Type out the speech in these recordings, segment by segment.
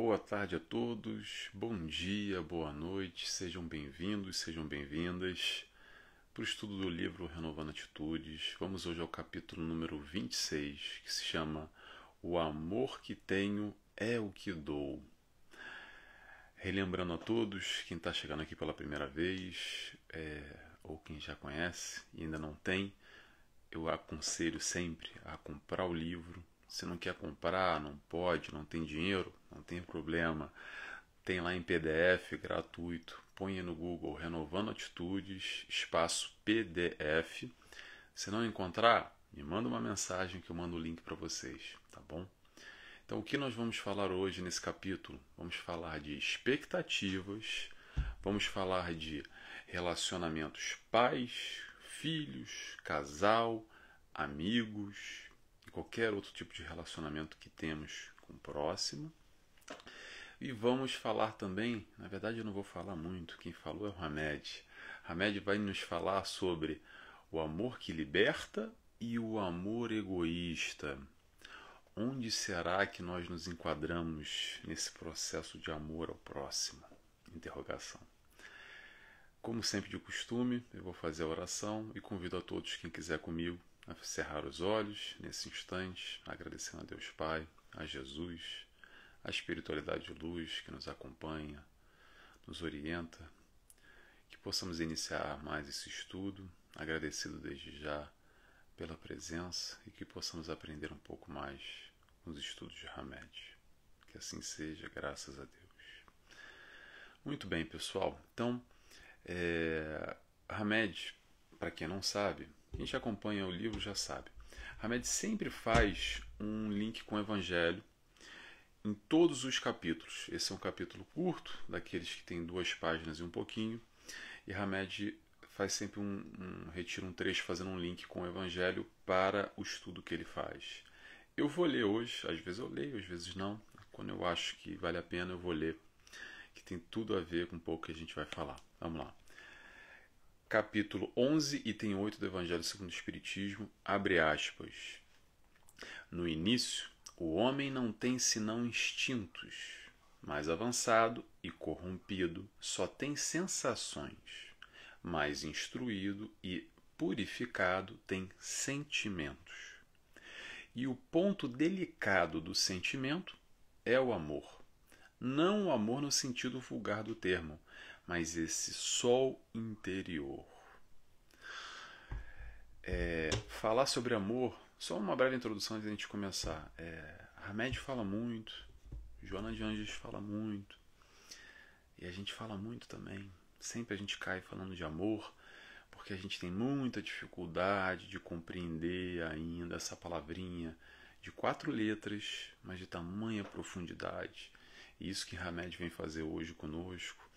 Boa tarde a todos, bom dia, boa noite, sejam bem-vindos, sejam bem-vindas para o estudo do livro Renovando Atitudes. Vamos hoje ao capítulo número 26, que se chama O Amor que Tenho é o que Dou. Relembrando a todos, quem está chegando aqui pela primeira vez, é, ou quem já conhece e ainda não tem, eu aconselho sempre a comprar o livro. Se não quer comprar, não pode, não tem dinheiro, não tem problema. Tem lá em PDF gratuito. Põe no Google Renovando Atitudes, espaço PDF. Se não encontrar, me manda uma mensagem que eu mando o link para vocês, tá bom? Então, o que nós vamos falar hoje nesse capítulo? Vamos falar de expectativas, vamos falar de relacionamentos pais, filhos, casal, amigos qualquer outro tipo de relacionamento que temos com o próximo. E vamos falar também, na verdade eu não vou falar muito, quem falou é o Hamed. Hamed vai nos falar sobre o amor que liberta e o amor egoísta. Onde será que nós nos enquadramos nesse processo de amor ao próximo? Interrogação. Como sempre de costume, eu vou fazer a oração e convido a todos quem quiser comigo a cerrar os olhos nesse instante, agradecendo a Deus Pai, a Jesus, a espiritualidade de luz que nos acompanha, nos orienta, que possamos iniciar mais esse estudo, agradecido desde já pela presença e que possamos aprender um pouco mais com os estudos de Hamed. Que assim seja, graças a Deus. Muito bem, pessoal. Então, é, Hamed, para quem não sabe, quem já acompanha o livro já sabe. Hamed sempre faz um link com o Evangelho em todos os capítulos. Esse é um capítulo curto, daqueles que tem duas páginas e um pouquinho. E Hamed faz sempre um, um retira um trecho fazendo um link com o Evangelho para o estudo que ele faz. Eu vou ler hoje, às vezes eu leio, às vezes não. Quando eu acho que vale a pena, eu vou ler, que tem tudo a ver com um pouco que a gente vai falar. Vamos lá. Capítulo 11, item 8 do Evangelho segundo o Espiritismo, abre aspas. No início, o homem não tem senão instintos. Mais avançado e corrompido, só tem sensações. Mais instruído e purificado tem sentimentos. E o ponto delicado do sentimento é o amor. Não o amor no sentido vulgar do termo, mas esse sol interior. É, falar sobre amor, só uma breve introdução antes de a gente começar. É, Hamed fala muito, Joana de Anjos fala muito, e a gente fala muito também. Sempre a gente cai falando de amor, porque a gente tem muita dificuldade de compreender ainda essa palavrinha de quatro letras, mas de tamanha profundidade. E isso que Hamed vem fazer hoje conosco,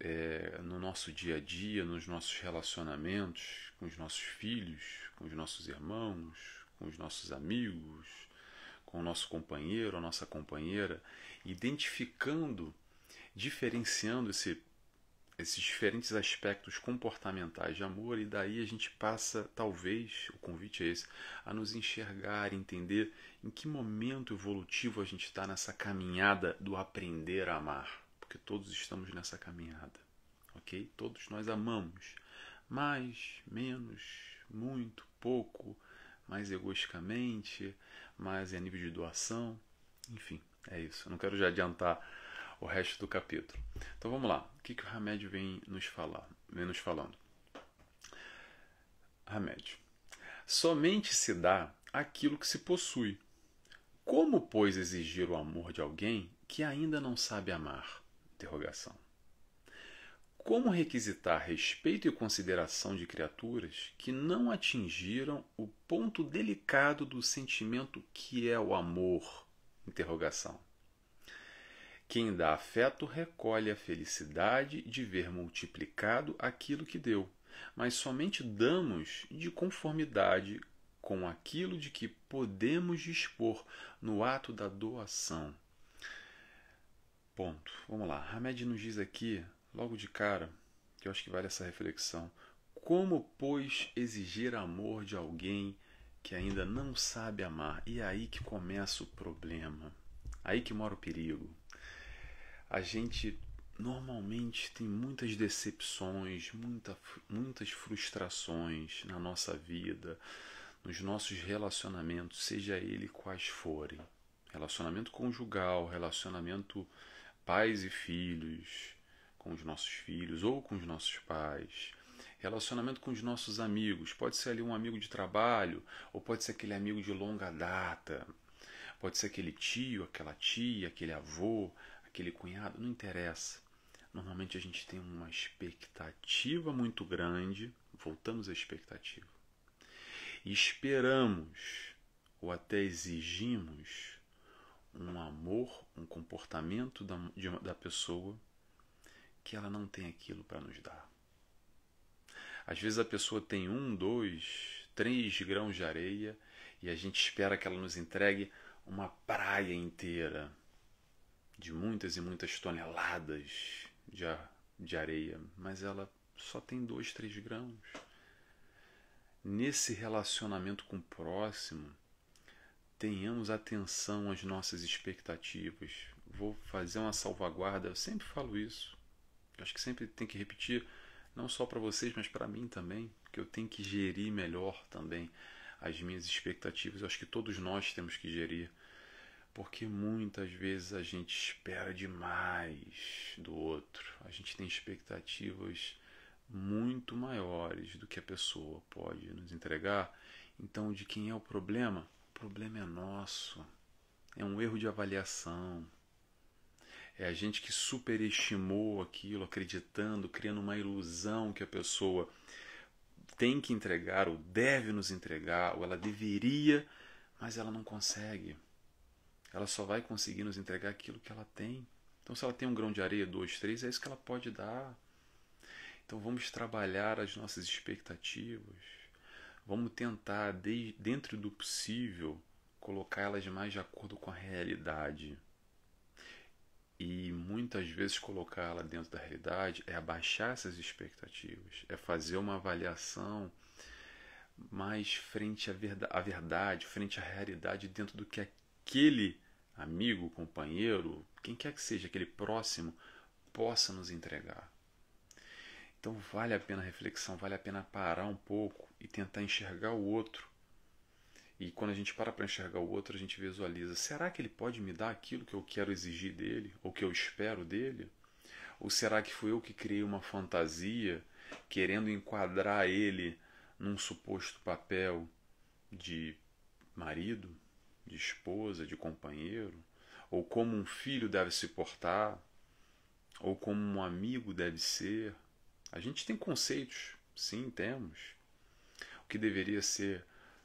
é, no nosso dia a dia, nos nossos relacionamentos com os nossos filhos, com os nossos irmãos, com os nossos amigos, com o nosso companheiro, a nossa companheira, identificando, diferenciando esse esses diferentes aspectos comportamentais de amor, e daí a gente passa, talvez, o convite é esse, a nos enxergar, entender em que momento evolutivo a gente está nessa caminhada do aprender a amar, porque todos estamos nessa caminhada, ok? Todos nós amamos, mais, menos, muito, pouco, mais egoisticamente, mais a nível de doação, enfim, é isso. Eu não quero já adiantar o resto do capítulo. Então vamos lá. O que, que o Hamed vem nos falar, vem nos falando? Hamed. Somente se dá aquilo que se possui. Como, pois, exigir o amor de alguém que ainda não sabe amar? Como requisitar respeito e consideração de criaturas que não atingiram o ponto delicado do sentimento que é o amor? Quem dá afeto recolhe a felicidade de ver multiplicado aquilo que deu, mas somente damos de conformidade com aquilo de que podemos dispor no ato da doação. Ponto. Vamos lá. Hamed nos diz aqui, logo de cara, que eu acho que vale essa reflexão. Como, pois, exigir amor de alguém que ainda não sabe amar? E é aí que começa o problema. Aí que mora o perigo. a gente normalmente tem muitas decepções, muita, muitas frustrações na nossa vida, nos nossos relacionamentos, seja ele quais forem. Relacionamento conjugal, relacionamento pais e filhos, com os nossos filhos ou com os nossos pais. Relacionamento com os nossos amigos. Pode ser ali um amigo de trabalho, ou pode ser aquele amigo de longa data. Pode ser aquele tio, aquela tia, aquele avô, aquele cunhado, não interessa. Normalmente a gente tem uma expectativa muito grande, voltamos à expectativa. E esperamos ou até exigimos um amor, um comportamento da, de, da pessoa que ela não tem aquilo para nos dar. Às vezes a pessoa tem um, dois, três grãos de areia e a gente espera que ela nos entregue uma praia inteira de muitas e muitas toneladas de, de areia, mas ela só tem dois, três grãos. Nesse relacionamento com o próximo, tenhamos atenção às nossas expectativas. Vou fazer uma salvaguarda, eu sempre falo isso. Acho que sempre tem que repetir, não só para vocês, mas para mim também, que eu tenho que gerir melhor também as minhas expectativas. Eu acho que todos nós temos que gerir porque muitas vezes a gente espera demais do outro, a gente tem expectativas muito maiores do que a pessoa pode nos entregar. Então, de quem é o problema? Problema é nosso. É um erro de avaliação. É a gente que superestimou aquilo, acreditando, criando uma ilusão que a pessoa tem que entregar, ou deve nos entregar, ou ela deveria, mas ela não consegue ela só vai conseguir nos entregar aquilo que ela tem. Então, se ela tem um grão de areia, dois, três, é isso que ela pode dar. Então, vamos trabalhar as nossas expectativas. Vamos tentar, dentro do possível, colocá-las mais de acordo com a realidade. E muitas vezes colocá-la dentro da realidade é abaixar essas expectativas, é fazer uma avaliação mais frente à verdade, frente à realidade, dentro do que aquele amigo, companheiro, quem quer que seja, aquele próximo, possa nos entregar. Então vale a pena a reflexão, vale a pena parar um pouco e tentar enxergar o outro. E quando a gente para para enxergar o outro, a gente visualiza: será que ele pode me dar aquilo que eu quero exigir dele, ou que eu espero dele? Ou será que fui eu que criei uma fantasia querendo enquadrar ele num suposto papel de marido, de esposa, de companheiro, ou como um filho deve se portar, ou como um amigo deve ser. A gente tem conceitos, sim, temos. O que deveria ser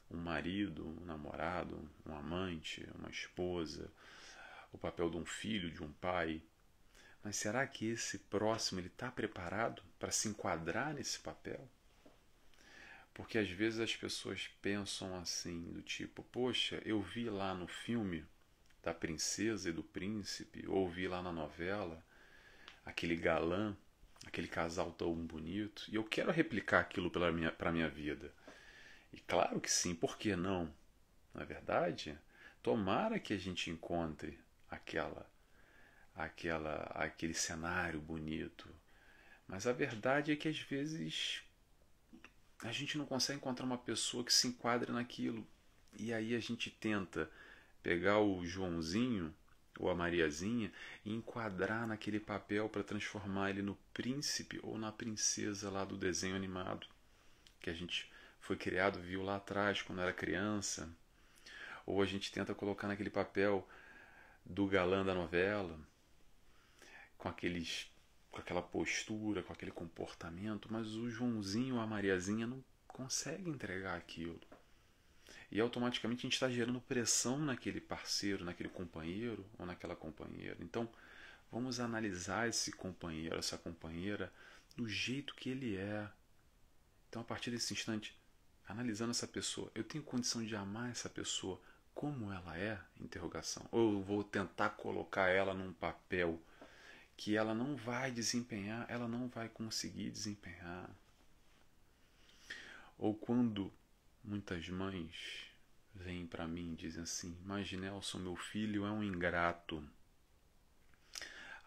um marido, um namorado, um amante, uma esposa, o papel de um filho, de um pai. Mas será que esse próximo ele está preparado para se enquadrar nesse papel? Porque às vezes as pessoas pensam assim, do tipo, poxa, eu vi lá no filme da princesa e do príncipe, ou vi lá na novela aquele galã, aquele casal tão bonito, e eu quero replicar aquilo para minha, a minha vida. E claro que sim, por que não? Não é verdade? Tomara que a gente encontre aquela aquela aquele cenário bonito. Mas a verdade é que às vezes a gente não consegue encontrar uma pessoa que se enquadre naquilo. E aí a gente tenta pegar o Joãozinho ou a Mariazinha e enquadrar naquele papel para transformar ele no príncipe ou na princesa lá do desenho animado que a gente foi criado, viu lá atrás quando era criança. Ou a gente tenta colocar naquele papel do galã da novela, com aqueles com aquela postura, com aquele comportamento, mas o Joãozinho ou a Mariazinha não consegue entregar aquilo. E automaticamente a gente está gerando pressão naquele parceiro, naquele companheiro ou naquela companheira. Então, vamos analisar esse companheiro, essa companheira, do jeito que ele é. Então, a partir desse instante, analisando essa pessoa, eu tenho condição de amar essa pessoa como ela é? Interrogação. Ou eu vou tentar colocar ela num papel que ela não vai desempenhar, ela não vai conseguir desempenhar. Ou quando muitas mães vêm para mim e dizem assim: Mas Nelson, meu filho é um ingrato.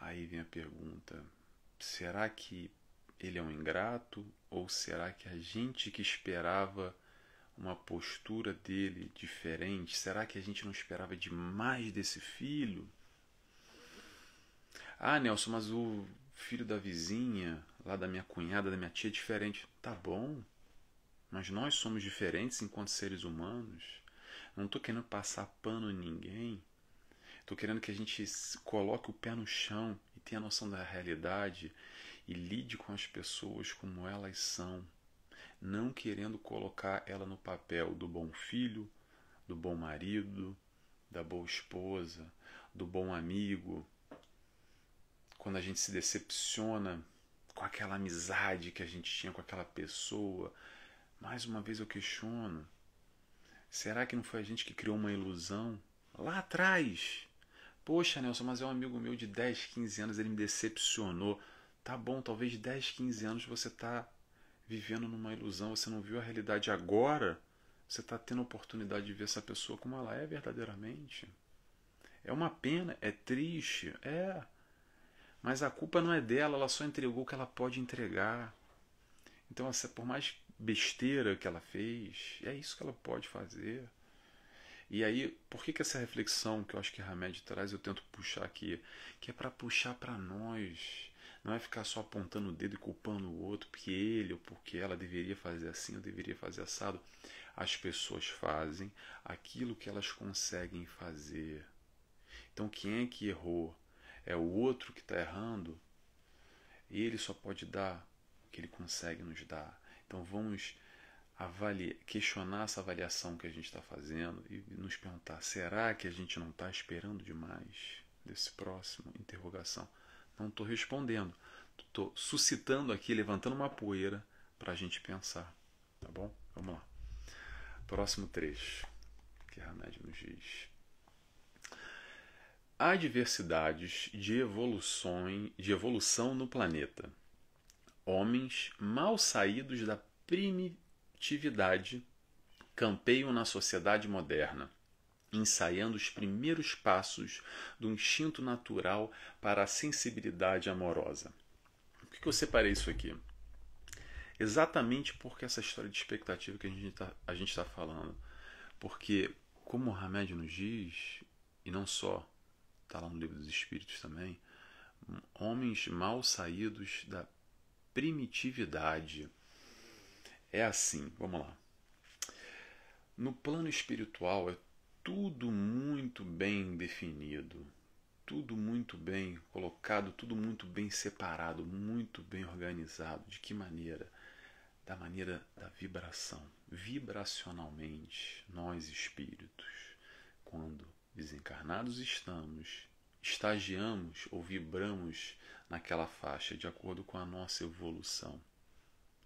Aí vem a pergunta: será que ele é um ingrato ou será que a gente que esperava uma postura dele diferente, será que a gente não esperava demais desse filho? Ah, Nelson, mas o filho da vizinha, lá da minha cunhada, da minha tia, é diferente. Tá bom, mas nós somos diferentes enquanto seres humanos. Não estou querendo passar pano em ninguém. Estou querendo que a gente coloque o pé no chão e tenha noção da realidade e lide com as pessoas como elas são, não querendo colocar ela no papel do bom filho, do bom marido, da boa esposa, do bom amigo, quando a gente se decepciona com aquela amizade que a gente tinha com aquela pessoa, mais uma vez eu questiono: será que não foi a gente que criou uma ilusão lá atrás? Poxa, Nelson, mas é um amigo meu de 10, 15 anos, ele me decepcionou. Tá bom, talvez 10, 15 anos você está vivendo numa ilusão, você não viu a realidade agora, você está tendo a oportunidade de ver essa pessoa como ela é verdadeiramente. É uma pena, é triste, é. Mas a culpa não é dela, ela só entregou o que ela pode entregar. Então, por mais besteira que ela fez, é isso que ela pode fazer. E aí, por que, que essa reflexão que eu acho que Hamed traz, eu tento puxar aqui? Que é para puxar para nós. Não é ficar só apontando o dedo e culpando o outro, porque ele ou porque ela deveria fazer assim ou deveria fazer assado. As pessoas fazem aquilo que elas conseguem fazer. Então, quem é que errou? é o outro que está errando, e ele só pode dar o que ele consegue nos dar. Então vamos avaliar, questionar essa avaliação que a gente está fazendo e nos perguntar: será que a gente não está esperando demais desse próximo? Interrogação. Não estou respondendo, estou suscitando aqui, levantando uma poeira para a gente pensar. Tá bom? Vamos lá. Próximo trecho que Hamed nos diz há diversidades de, de evolução no planeta. Homens mal saídos da primitividade campeiam na sociedade moderna, ensaiando os primeiros passos do instinto natural para a sensibilidade amorosa. Por que eu separei isso aqui? Exatamente porque essa história de expectativa que a gente está tá falando. Porque, como o Hamed nos diz, e não só, está lá no livro dos Espíritos também, homens mal saídos da primitividade. É assim, vamos lá. No plano espiritual é tudo muito bem definido, tudo muito bem colocado, tudo muito bem separado, muito bem organizado. De que maneira? Da maneira da vibração. Vibracionalmente, nós espíritos, quando desencarnados estamos, estagiamos ou vibramos naquela faixa de acordo com a nossa evolução,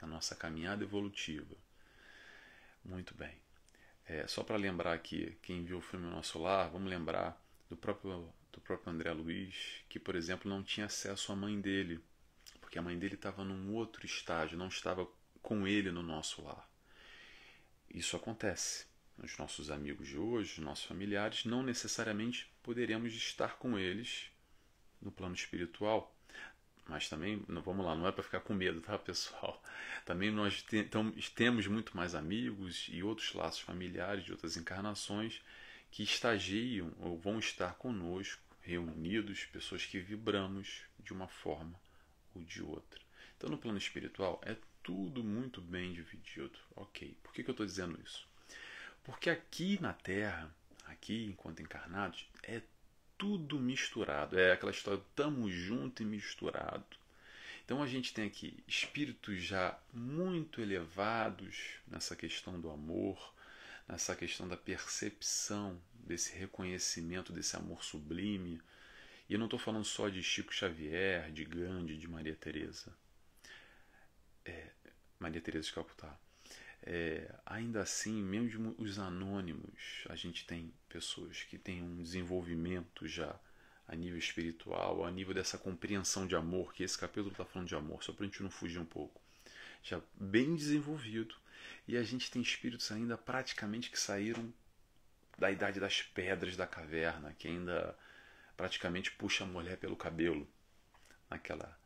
a nossa caminhada evolutiva. Muito bem. É, só para lembrar aqui, quem viu o filme Nosso Lar, vamos lembrar do próprio, do próprio André Luiz, que, por exemplo, não tinha acesso à mãe dele, porque a mãe dele estava num outro estágio, não estava com ele no nosso lar. Isso acontece os nossos amigos de hoje, os nossos familiares, não necessariamente poderemos estar com eles no plano espiritual. Mas também, vamos lá, não é para ficar com medo, tá, pessoal? Também nós te, então, temos muito mais amigos e outros laços familiares de outras encarnações que estagiam ou vão estar conosco, reunidos, pessoas que vibramos de uma forma ou de outra. Então, no plano espiritual, é tudo muito bem dividido. Ok, por que, que eu estou dizendo isso? Porque aqui na Terra, aqui enquanto encarnados, é tudo misturado. É aquela história, estamos junto e misturado. Então a gente tem aqui espíritos já muito elevados nessa questão do amor, nessa questão da percepção desse reconhecimento desse amor sublime. E eu não estou falando só de Chico Xavier, de Gandhi, de Maria Teresa. É, Maria Teresa de Calcutá. É, ainda assim, mesmo os anônimos, a gente tem pessoas que têm um desenvolvimento já a nível espiritual, a nível dessa compreensão de amor, que esse capítulo está falando de amor, só para a gente não fugir um pouco, já bem desenvolvido. E a gente tem espíritos ainda praticamente que saíram da idade das pedras da caverna, que ainda praticamente puxa a mulher pelo cabelo. naquela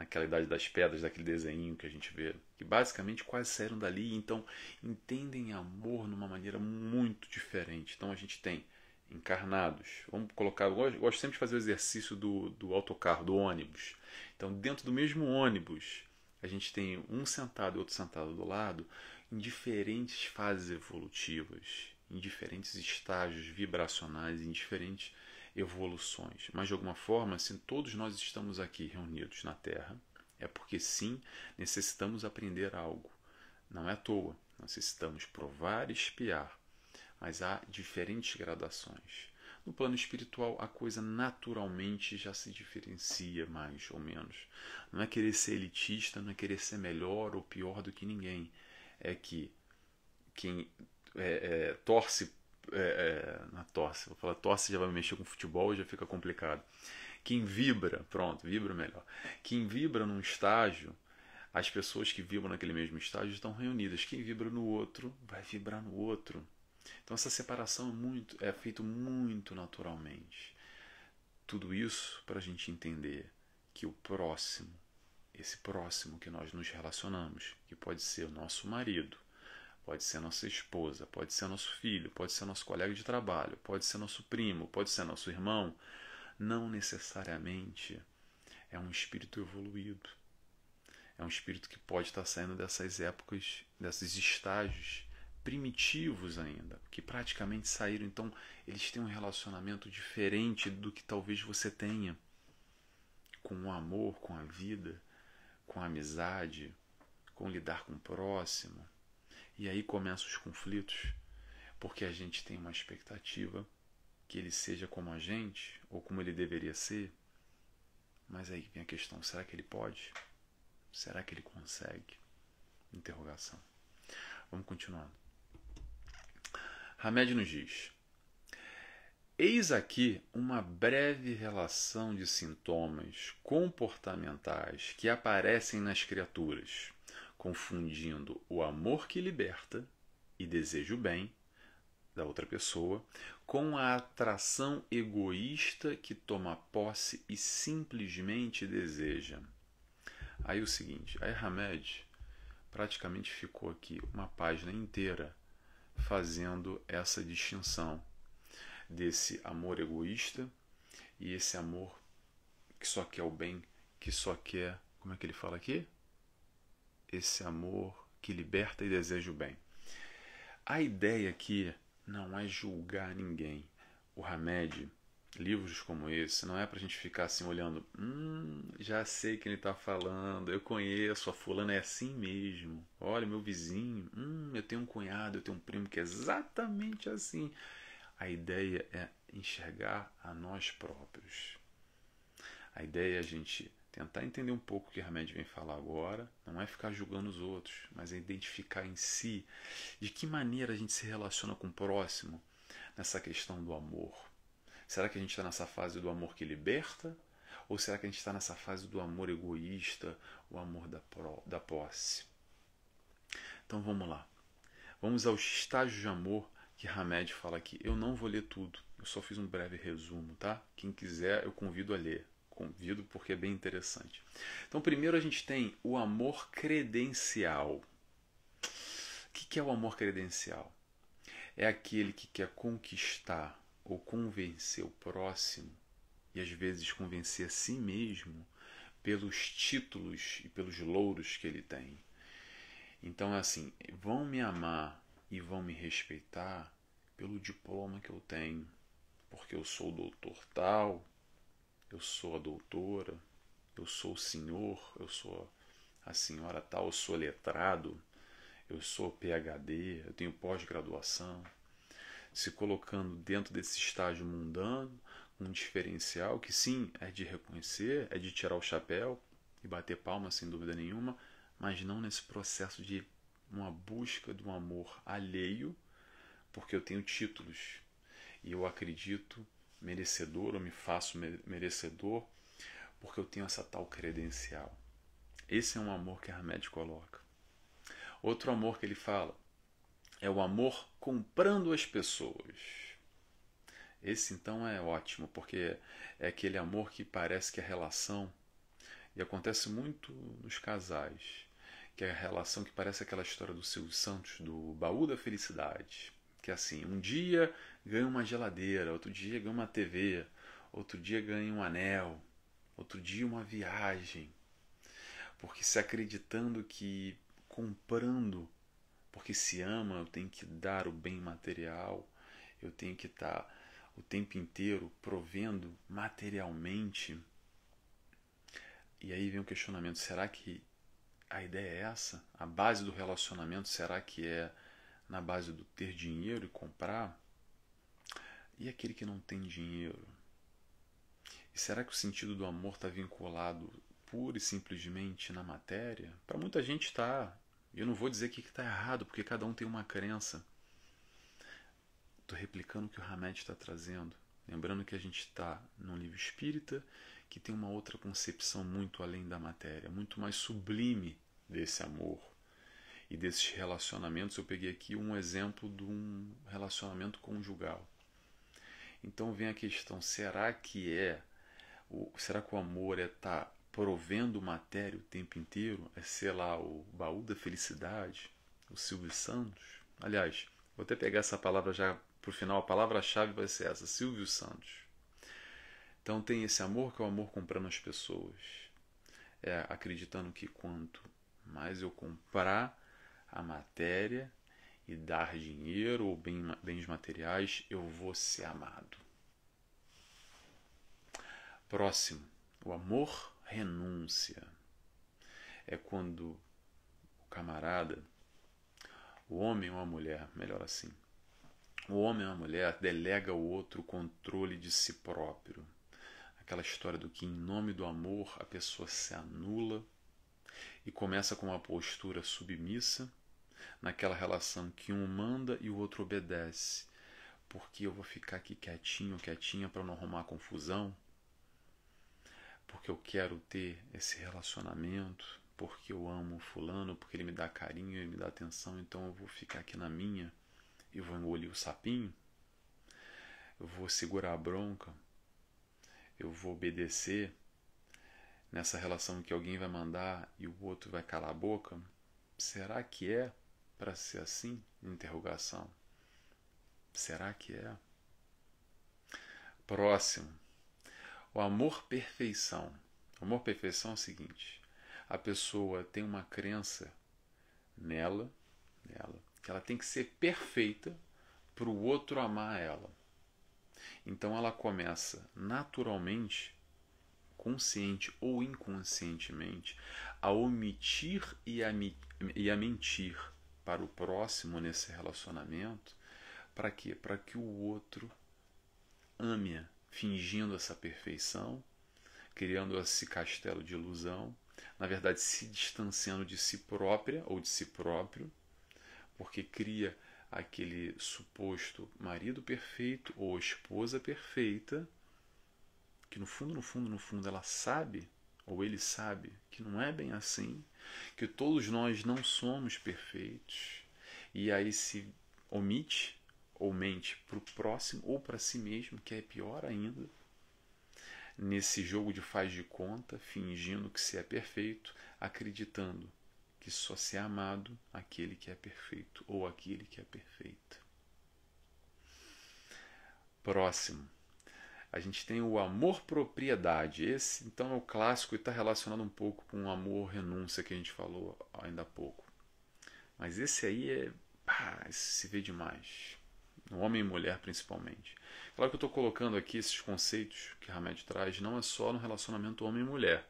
naquela idade das pedras, daquele desenho que a gente vê, que basicamente quase saíram dali, então entendem amor numa maneira muito diferente. Então a gente tem encarnados, vamos colocar, eu gosto sempre de fazer o exercício do, do autocarro, do ônibus. Então dentro do mesmo ônibus, a gente tem um sentado e outro sentado do lado, em diferentes fases evolutivas, em diferentes estágios vibracionais, em diferentes evoluções. Mas de alguma forma, se todos nós estamos aqui reunidos na Terra, é porque sim necessitamos aprender algo. Não é à toa. Necessitamos provar e espiar. Mas há diferentes gradações. No plano espiritual, a coisa naturalmente já se diferencia mais ou menos. Não é querer ser elitista, não é querer ser melhor ou pior do que ninguém. É que quem é, é, torce é, é, na torce, vou falar torce já vai mexer com futebol, já fica complicado. Quem vibra, pronto, vibra melhor. Quem vibra num estágio, as pessoas que vibram naquele mesmo estágio estão reunidas. Quem vibra no outro, vai vibrar no outro. Então essa separação é, muito, é feito muito naturalmente. Tudo isso para a gente entender que o próximo, esse próximo que nós nos relacionamos, que pode ser o nosso marido, pode ser nossa esposa, pode ser nosso filho, pode ser nosso colega de trabalho, pode ser nosso primo, pode ser nosso irmão, não necessariamente é um espírito evoluído. É um espírito que pode estar saindo dessas épocas, desses estágios primitivos ainda, que praticamente saíram, então eles têm um relacionamento diferente do que talvez você tenha com o amor, com a vida, com a amizade, com lidar com o próximo. E aí começam os conflitos, porque a gente tem uma expectativa que ele seja como a gente ou como ele deveria ser. Mas aí vem a questão: será que ele pode? Será que ele consegue? Interrogação. Vamos continuando. Hamed nos diz: Eis aqui uma breve relação de sintomas comportamentais que aparecem nas criaturas confundindo o amor que liberta e deseja o bem da outra pessoa com a atração egoísta que toma posse e simplesmente deseja. Aí o seguinte, a Hamed praticamente ficou aqui uma página inteira fazendo essa distinção desse amor egoísta e esse amor que só quer o bem, que só quer, como é que ele fala aqui? Esse amor que liberta e deseja o bem. A ideia aqui não é julgar ninguém. O Hamed, livros como esse, não é para a gente ficar assim olhando, hum, já sei quem ele está falando, eu conheço, a fulana é assim mesmo. Olha, meu vizinho, hum, eu tenho um cunhado, eu tenho um primo que é exatamente assim. A ideia é enxergar a nós próprios. A ideia é a gente tentar entender um pouco o que Hamed vem falar agora, não é ficar julgando os outros, mas é identificar em si de que maneira a gente se relaciona com o próximo nessa questão do amor. Será que a gente está nessa fase do amor que liberta? Ou será que a gente está nessa fase do amor egoísta, o amor da, pro, da posse? Então vamos lá. Vamos aos estágios de amor que Hamed fala aqui. Eu não vou ler tudo, eu só fiz um breve resumo, tá? Quem quiser, eu convido a ler convido porque é bem interessante. Então, primeiro a gente tem o amor credencial. O que é o amor credencial? É aquele que quer conquistar ou convencer o próximo e às vezes convencer a si mesmo pelos títulos e pelos louros que ele tem. Então, assim, vão me amar e vão me respeitar pelo diploma que eu tenho, porque eu sou doutor tal, eu sou a doutora, eu sou o senhor, eu sou a senhora tal, eu sou letrado, eu sou PhD, eu tenho pós-graduação, se colocando dentro desse estágio mundano, um diferencial que sim é de reconhecer, é de tirar o chapéu e bater palma sem dúvida nenhuma, mas não nesse processo de uma busca de um amor alheio, porque eu tenho títulos. E eu acredito merecedor, ou me faço merecedor, porque eu tenho essa tal credencial. Esse é um amor que Hamed coloca. Outro amor que ele fala é o amor comprando as pessoas. Esse então é ótimo, porque é aquele amor que parece que a relação E acontece muito nos casais, que é a relação que parece aquela história do Silvio Santos, do baú da felicidade. Que é assim, um dia ganha uma geladeira, outro dia ganha uma TV, outro dia ganha um anel, outro dia uma viagem. Porque se acreditando que comprando, porque se ama, eu tenho que dar o bem material, eu tenho que estar o tempo inteiro provendo materialmente. E aí vem o questionamento: será que a ideia é essa? A base do relacionamento será que é na base do ter dinheiro e comprar? E aquele que não tem dinheiro? E será que o sentido do amor está vinculado pura e simplesmente na matéria? Para muita gente está. Eu não vou dizer que está errado, porque cada um tem uma crença. Estou replicando o que o Hamed está trazendo. Lembrando que a gente está num livro espírita que tem uma outra concepção muito além da matéria, muito mais sublime desse amor e desses relacionamentos. Eu peguei aqui um exemplo de um relacionamento conjugal. Então vem a questão: será que é, o, será que o amor é estar tá provendo matéria o tempo inteiro? É ser lá o baú da felicidade, o Silvio Santos? Aliás, vou até pegar essa palavra já por final, a palavra-chave vai ser essa: Silvio Santos. Então tem esse amor que é o amor comprando as pessoas. É acreditando que quanto mais eu comprar a matéria e dar dinheiro ou bens materiais, eu vou ser amado. Próximo, o amor renúncia. É quando o camarada, o homem ou a mulher, melhor assim, o homem ou a mulher delega ao outro o controle de si próprio. Aquela história do que, em nome do amor, a pessoa se anula e começa com uma postura submissa, naquela relação que um manda e o outro obedece. Porque eu vou ficar aqui quietinho, quietinha para não arrumar confusão? Porque eu quero ter esse relacionamento, porque eu amo fulano, porque ele me dá carinho, ele me dá atenção, então eu vou ficar aqui na minha eu vou engolir o sapinho, eu vou segurar a bronca, eu vou obedecer nessa relação que alguém vai mandar e o outro vai calar a boca? Será que é para ser assim? Será que é? Próximo. O amor perfeição. O amor perfeição é o seguinte: a pessoa tem uma crença nela, nela que ela tem que ser perfeita para o outro amar ela. Então ela começa naturalmente, consciente ou inconscientemente, a omitir e a, e a mentir para o próximo nesse relacionamento. Para quê? Para que o outro ame-a, fingindo essa perfeição, criando esse castelo de ilusão, na verdade se distanciando de si própria ou de si próprio porque cria aquele suposto marido perfeito ou esposa perfeita, que no fundo, no fundo, no fundo ela sabe, ou ele sabe, que não é bem assim, que todos nós não somos perfeitos, e aí se omite ou mente para o próximo ou para si mesmo, que é pior ainda, nesse jogo de faz de conta, fingindo que se é perfeito, acreditando que só se é amado aquele que é perfeito ou aquele que é perfeita. Próximo. A gente tem o amor propriedade. Esse então é o clássico e está relacionado um pouco com o amor renúncia que a gente falou ainda há pouco. Mas esse aí é. Esse se vê demais. No homem e mulher principalmente. Claro que eu estou colocando aqui esses conceitos que Hamed traz, não é só no relacionamento homem e mulher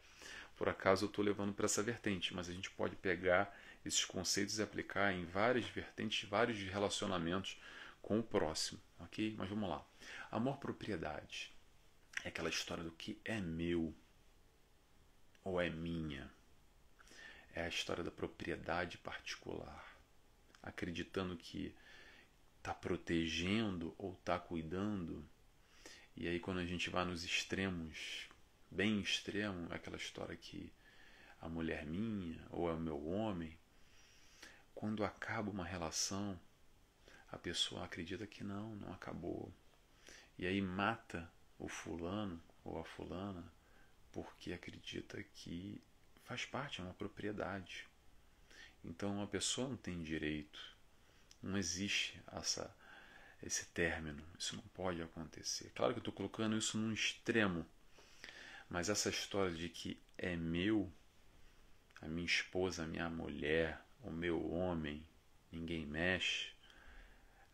por acaso eu estou levando para essa vertente, mas a gente pode pegar esses conceitos e aplicar em várias vertentes, vários relacionamentos com o próximo, ok? Mas vamos lá. Amor-propriedade é aquela história do que é meu ou é minha. É a história da propriedade particular, acreditando que está protegendo ou está cuidando. E aí, quando a gente vai nos extremos bem extremo, aquela história que a mulher minha ou é o meu homem, quando acaba uma relação, a pessoa acredita que não, não acabou. E aí mata o fulano ou a fulana porque acredita que faz parte, é uma propriedade. Então a pessoa não tem direito, não existe essa, esse término, isso não pode acontecer. Claro que eu estou colocando isso num extremo, mas essa história de que é meu, a minha esposa, a minha mulher, o meu homem, ninguém mexe,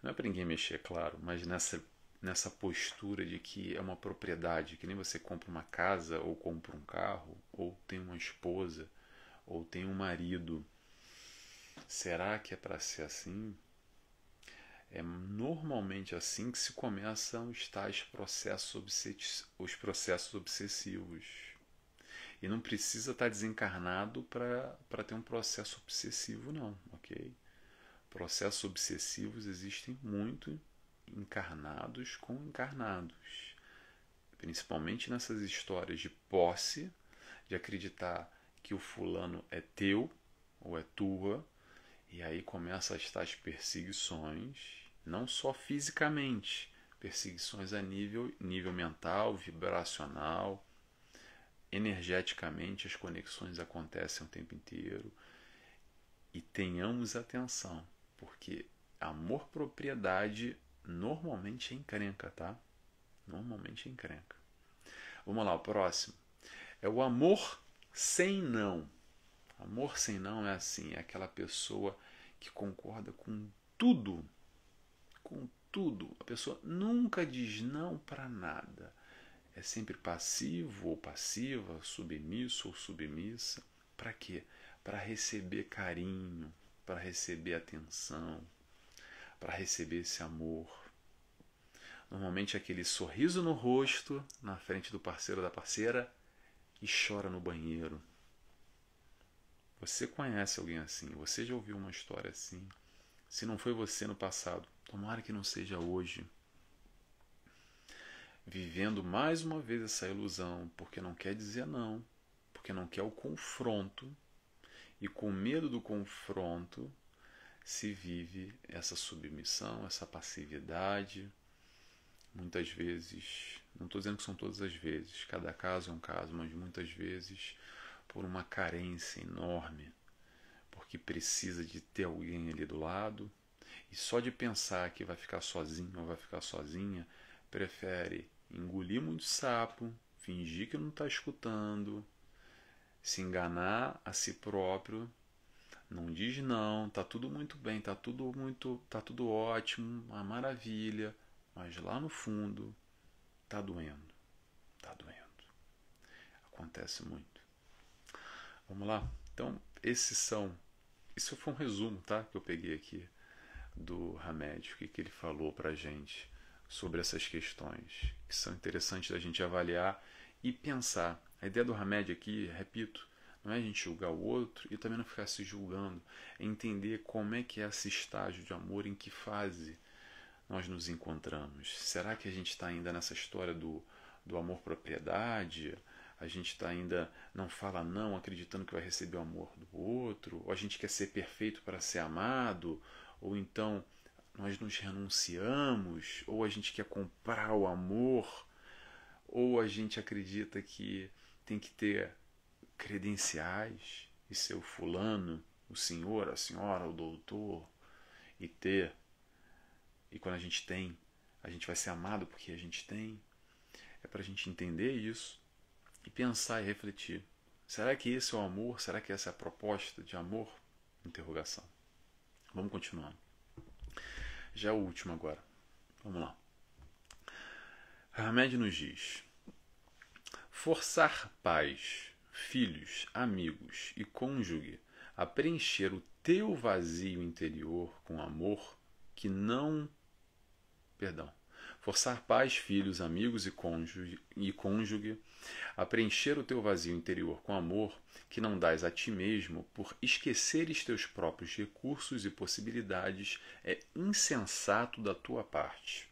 não é para ninguém mexer, claro, mas nessa nessa postura de que é uma propriedade, que nem você compra uma casa ou compra um carro, ou tem uma esposa, ou tem um marido. Será que é para ser assim? É normalmente assim que se começam os tais processos, os processos obsessivos. E não precisa estar desencarnado para ter um processo obsessivo, não, ok? Processos obsessivos existem muito encarnados com encarnados. Principalmente nessas histórias de posse, de acreditar que o fulano é teu ou é tua, e aí começam as tais perseguições, não só fisicamente, perseguições a nível, nível mental, vibracional, energeticamente as conexões acontecem o tempo inteiro. E tenhamos atenção, porque amor propriedade Normalmente é encrenca, tá? Normalmente é encrenca. Vamos lá, o próximo. É o amor sem não. Amor sem não é assim, é aquela pessoa que concorda com tudo. Com tudo. A pessoa nunca diz não para nada. É sempre passivo ou passiva, submisso ou submissa. Para quê? Para receber carinho, para receber atenção, para receber esse amor. Normalmente aquele sorriso no rosto, na frente do parceiro ou da parceira, e chora no banheiro. Você conhece alguém assim, você já ouviu uma história assim. Se não foi você no passado, tomara que não seja hoje. Vivendo mais uma vez essa ilusão, porque não quer dizer não, porque não quer o confronto, e com medo do confronto, se vive essa submissão, essa passividade. Muitas vezes, não estou dizendo que são todas as vezes, cada caso é um caso, mas muitas vezes por uma carência enorme, porque precisa de ter alguém ali do lado e só de pensar que vai ficar sozinho ou vai ficar sozinha, prefere engolir muito sapo, fingir que não está escutando, se enganar a si próprio não diz não, tá tudo muito bem, tá tudo muito, tá tudo ótimo, uma maravilha, mas lá no fundo tá doendo, tá doendo. Acontece muito. Vamos lá. Então esses são, isso foi um resumo, tá, que eu peguei aqui do Hamed, o que, que ele falou para gente sobre essas questões que são interessantes da gente avaliar e pensar. A ideia do Hamed aqui, repito, não é a gente julgar o outro e também não ficar se julgando. É entender como é que é esse estágio de amor, em que fase nós nos encontramos. Será que a gente está ainda nessa história do, do amor-propriedade? A gente está ainda não fala não, acreditando que vai receber o amor do outro? Ou a gente quer ser perfeito para ser amado? Ou então nós nos renunciamos? Ou a gente quer comprar o amor? Ou a gente acredita que tem que ter credenciais e ser o fulano, o senhor, a senhora, o doutor e ter. E quando a gente tem, a gente vai ser amado porque a gente tem. É para a gente entender isso e pensar e refletir. Será que esse é o amor? Será que essa é a proposta de amor? Interrogação. Vamos continuando. Já é o último agora. Vamos lá. Hamed nos diz: forçar paz filhos, amigos e cônjuge a preencher o teu vazio interior com amor que não. Perdão. Forçar pais, filhos, amigos e cônjuge, e cônjuge a preencher o teu vazio interior com amor que não dás a ti mesmo por esqueceres teus próprios recursos e possibilidades é insensato da tua parte.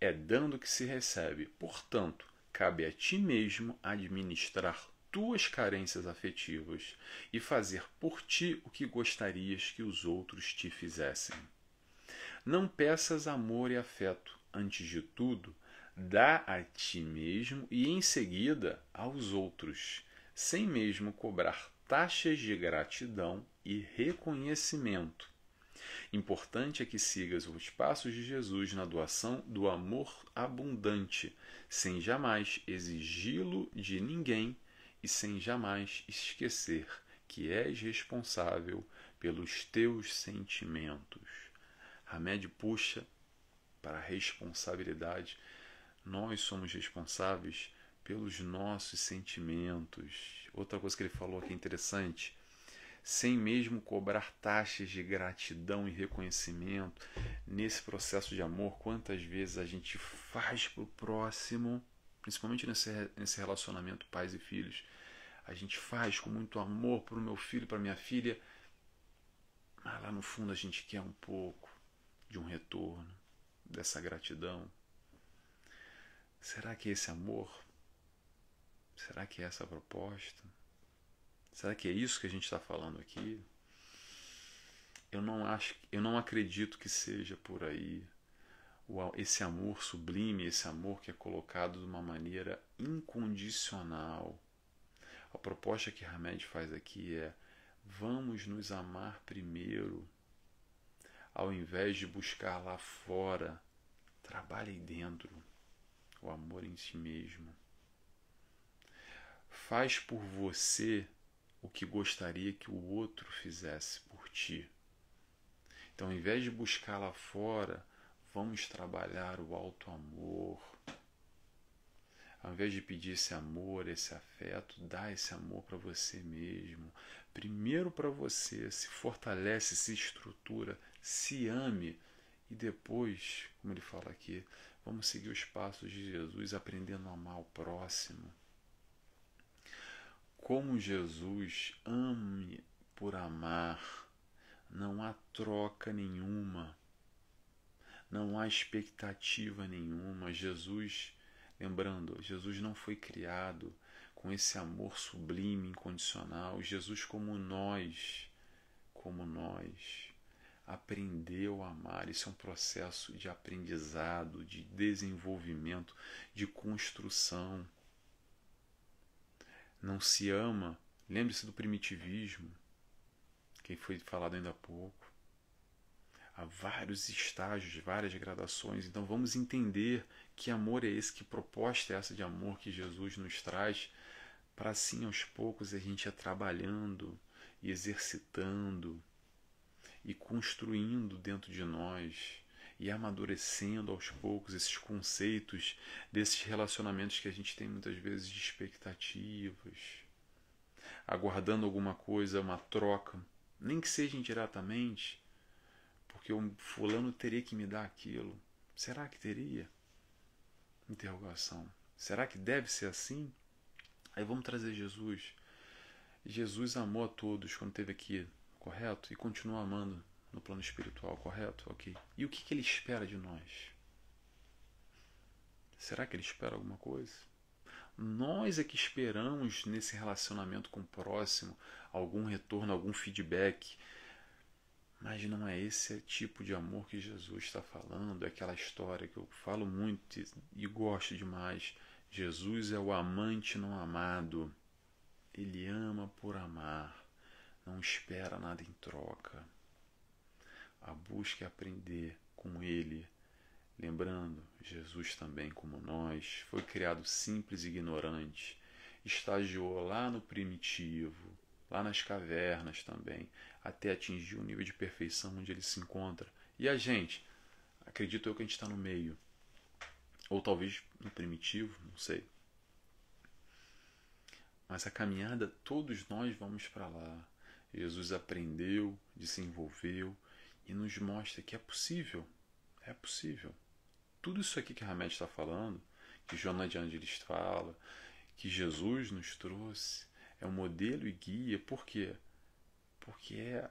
É dando que se recebe, portanto, cabe a ti mesmo administrar tuas carências afetivas e fazer por ti o que gostarias que os outros te fizessem. Não peças amor e afeto, antes de tudo, dá a ti mesmo e em seguida aos outros, sem mesmo cobrar taxas de gratidão e reconhecimento. Importante é que sigas os passos de Jesus na doação do amor abundante, sem jamais exigi-lo de ninguém e sem jamais esquecer que és responsável pelos teus sentimentos. Hamed puxa para a responsabilidade. Nós somos responsáveis pelos nossos sentimentos. Outra coisa que ele falou aqui interessante, sem mesmo cobrar taxas de gratidão e reconhecimento. Nesse processo de amor, quantas vezes a gente faz para o próximo, principalmente nesse, nesse relacionamento pais e filhos, a gente faz com muito amor para o meu filho, para minha filha, mas lá no fundo a gente quer um pouco de um retorno, dessa gratidão. Será que é esse amor? Será que é essa proposta? Será que é isso que a gente está falando aqui? Eu não acho, eu não acredito que seja por aí esse amor sublime, esse amor que é colocado de uma maneira incondicional a proposta que Hamed faz aqui é: vamos nos amar primeiro, ao invés de buscar lá fora. Trabalhe dentro o amor em si mesmo. Faz por você o que gostaria que o outro fizesse por ti. Então, ao invés de buscar lá fora, vamos trabalhar o alto amor ao invés de pedir esse amor, esse afeto, dá esse amor para você mesmo. Primeiro para você, se fortalece, se estrutura, se ame e depois, como ele fala aqui, vamos seguir os passos de Jesus, aprendendo a amar o próximo. Como Jesus ame por amar, não há troca nenhuma, não há expectativa nenhuma. Jesus Lembrando, Jesus não foi criado com esse amor sublime, incondicional. Jesus, como nós, como nós, aprendeu a amar. Isso é um processo de aprendizado, de desenvolvimento, de construção. Não se ama. Lembre-se do primitivismo, que foi falado ainda há pouco. Há vários estágios, várias gradações. Então vamos entender que amor é esse, que proposta é essa de amor que Jesus nos traz, para assim aos poucos a gente ir trabalhando e exercitando e construindo dentro de nós e amadurecendo aos poucos esses conceitos desses relacionamentos que a gente tem muitas vezes de expectativas, aguardando alguma coisa, uma troca, nem que seja indiretamente, porque o fulano teria que me dar aquilo. Será que teria? Interrogação. Será que deve ser assim? Aí vamos trazer Jesus. Jesus amou a todos quando esteve aqui, correto? E continua amando no plano espiritual, correto? Ok. E o que, que ele espera de nós? Será que ele espera alguma coisa? Nós é que esperamos nesse relacionamento com o próximo algum retorno, algum feedback, mas não é esse tipo de amor que Jesus está falando, é aquela história que eu falo muito e gosto demais. Jesus é o amante não amado. Ele ama por amar, não espera nada em troca. A busca é aprender com Ele. Lembrando, Jesus também, como nós, foi criado simples e ignorante, estagiou lá no primitivo, lá nas cavernas também, até atingir o nível de perfeição onde ele se encontra. E a gente, acredito eu que a gente está no meio, ou talvez no primitivo, não sei. Mas a caminhada, todos nós vamos para lá. Jesus aprendeu, desenvolveu e nos mostra que é possível. É possível. Tudo isso aqui que Hamed está falando, que Joana de Angelis fala, que Jesus nos trouxe, é um modelo e guia, por quê? Porque é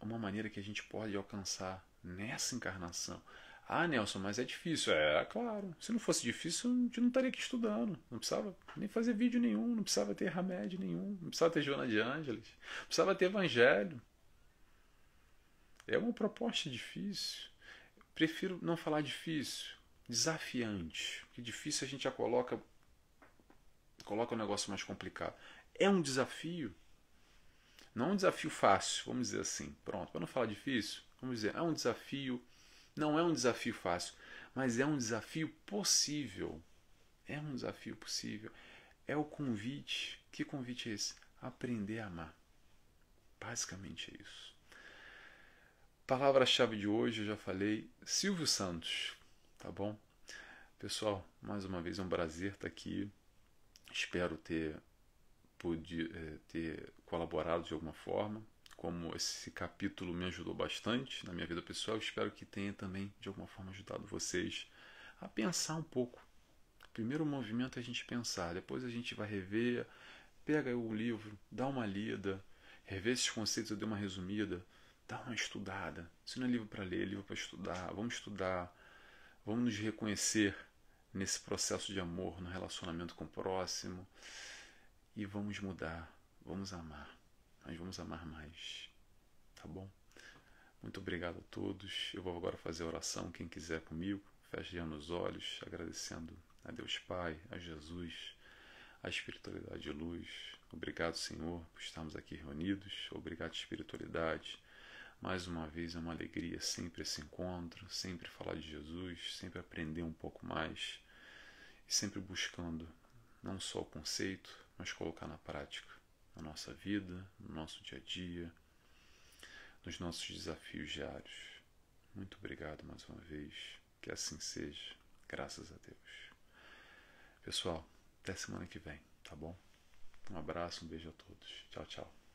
uma maneira que a gente pode alcançar nessa encarnação. Ah, Nelson, mas é difícil. É, claro. Se não fosse difícil, a gente não estaria aqui estudando. Não precisava nem fazer vídeo nenhum, não precisava ter remédio nenhum, não precisava ter Joana de Ângeles, não precisava ter evangelho. É uma proposta difícil. Prefiro não falar difícil, desafiante. Que difícil a gente já coloca coloca um negócio mais complicado. É um desafio. Não é um desafio fácil, vamos dizer assim. Pronto, para não falar difícil, vamos dizer, é um desafio, não é um desafio fácil, mas é um desafio possível. É um desafio possível. É o convite. Que convite é esse? Aprender a amar. Basicamente é isso. Palavra-chave de hoje, eu já falei, Silvio Santos, tá bom? Pessoal, mais uma vez é um prazer estar aqui. Espero ter, pude, eh, ter colaborado de alguma forma. Como esse capítulo me ajudou bastante na minha vida pessoal, espero que tenha também, de alguma forma, ajudado vocês a pensar um pouco. O primeiro movimento é a gente pensar, depois a gente vai rever, pega o livro, dá uma lida, rever esses conceitos, eu dei uma resumida dá uma estudada. Se não é livro para ler, é livro para estudar. Vamos estudar, vamos nos reconhecer nesse processo de amor, no relacionamento com o próximo e vamos mudar, vamos amar. Nós vamos amar mais, tá bom? Muito obrigado a todos. Eu vou agora fazer a oração. Quem quiser comigo, feche os olhos, agradecendo a Deus Pai, a Jesus, a espiritualidade de luz. Obrigado, Senhor, por estarmos aqui reunidos. Obrigado, espiritualidade mais uma vez é uma alegria sempre esse encontro, sempre falar de Jesus, sempre aprender um pouco mais e sempre buscando não só o conceito, mas colocar na prática, na nossa vida, no nosso dia a dia, nos nossos desafios diários. Muito obrigado mais uma vez, que assim seja, graças a Deus. Pessoal, até semana que vem, tá bom? Um abraço, um beijo a todos. Tchau, tchau.